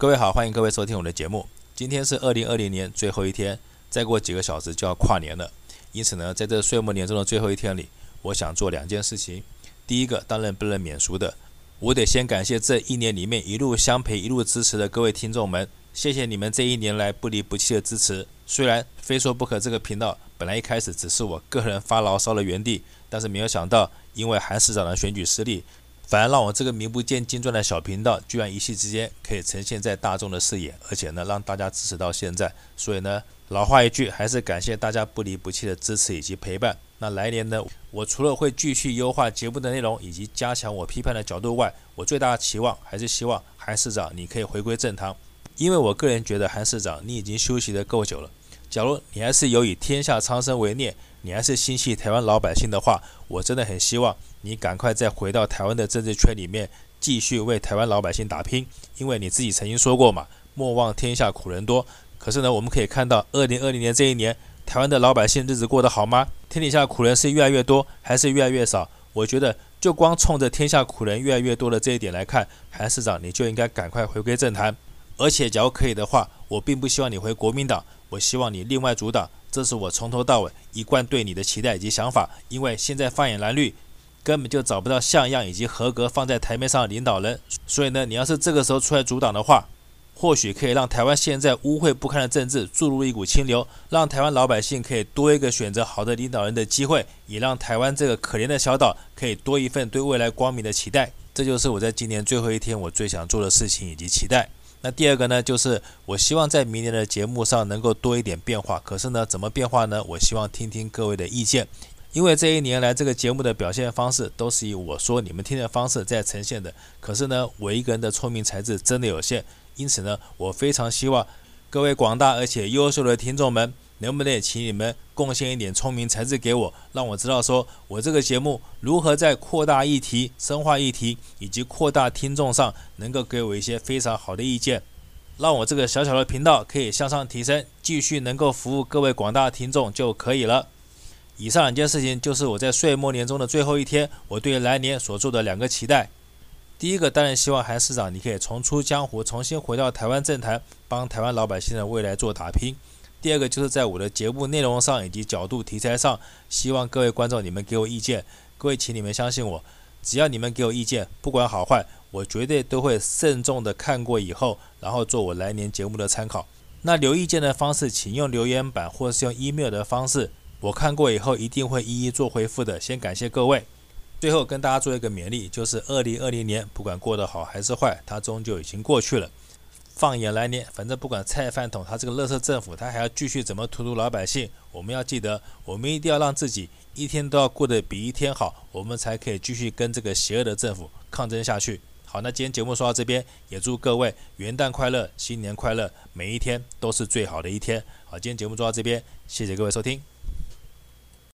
各位好，欢迎各位收听我的节目。今天是二零二零年最后一天，再过几个小时就要跨年了。因此呢，在这岁末年终的最后一天里，我想做两件事情。第一个，当然不能免俗的，我得先感谢这一年里面一路相陪、一路支持的各位听众们，谢谢你们这一年来不离不弃的支持。虽然非说不可这个频道本来一开始只是我个人发牢骚的园地，但是没有想到，因为韩市长的选举失利。反而让我这个名不见经传的小频道，居然一夕之间可以呈现在大众的视野，而且呢，让大家支持到现在。所以呢，老话一句，还是感谢大家不离不弃的支持以及陪伴。那来年呢，我除了会继续优化节目的内容以及加强我批判的角度外，我最大的期望还是希望韩市长你可以回归正堂，因为我个人觉得韩市长你已经休息的够久了。假如你还是有以天下苍生为念，你还是心系台湾老百姓的话，我真的很希望你赶快再回到台湾的政治圈里面，继续为台湾老百姓打拼。因为你自己曾经说过嘛，莫忘天下苦人多。可是呢，我们可以看到，二零二零年这一年，台湾的老百姓日子过得好吗？天底下苦人是越来越多，还是越来越少？我觉得，就光冲着天下苦人越来越多的这一点来看，韩市长你就应该赶快回归政坛。而且，假如可以的话，我并不希望你回国民党。我希望你另外组党，这是我从头到尾一贯对你的期待以及想法。因为现在放眼蓝绿，根本就找不到像样以及合格放在台面上的领导人。所以呢，你要是这个时候出来组党的话，或许可以让台湾现在污秽不堪的政治注入一股清流，让台湾老百姓可以多一个选择好的领导人的机会，也让台湾这个可怜的小岛可以多一份对未来光明的期待。这就是我在今年最后一天我最想做的事情以及期待。那第二个呢，就是我希望在明年的节目上能够多一点变化。可是呢，怎么变化呢？我希望听听各位的意见，因为这一年来这个节目的表现方式都是以我说你们听的方式在呈现的。可是呢，我一个人的聪明才智真的有限，因此呢，我非常希望各位广大而且优秀的听众们。能不能也请你们贡献一点聪明才智给我，让我知道说我这个节目如何在扩大议题、深化议题以及扩大听众上，能够给我一些非常好的意见，让我这个小小的频道可以向上提升，继续能够服务各位广大听众就可以了。以上两件事情就是我在岁末年终的最后一天，我对来年所做的两个期待。第一个当然希望韩市长你可以重出江湖，重新回到台湾政坛，帮台湾老百姓的未来做打拼。第二个就是在我的节目内容上以及角度题材上，希望各位观众你们给我意见。各位，请你们相信我，只要你们给我意见，不管好坏，我绝对都会慎重的看过以后，然后做我来年节目的参考。那留意见的方式，请用留言板或是用 email 的方式，我看过以后一定会一一做回复的。先感谢各位。最后跟大家做一个勉励，就是二零二零年不管过得好还是坏，它终究已经过去了。放眼来年，反正不管菜饭桶他这个垃圾政府，他还要继续怎么荼毒老百姓。我们要记得，我们一定要让自己一天都要过得比一天好，我们才可以继续跟这个邪恶的政府抗争下去。好，那今天节目说到这边，也祝各位元旦快乐，新年快乐，每一天都是最好的一天。好，今天节目做到这边，谢谢各位收听。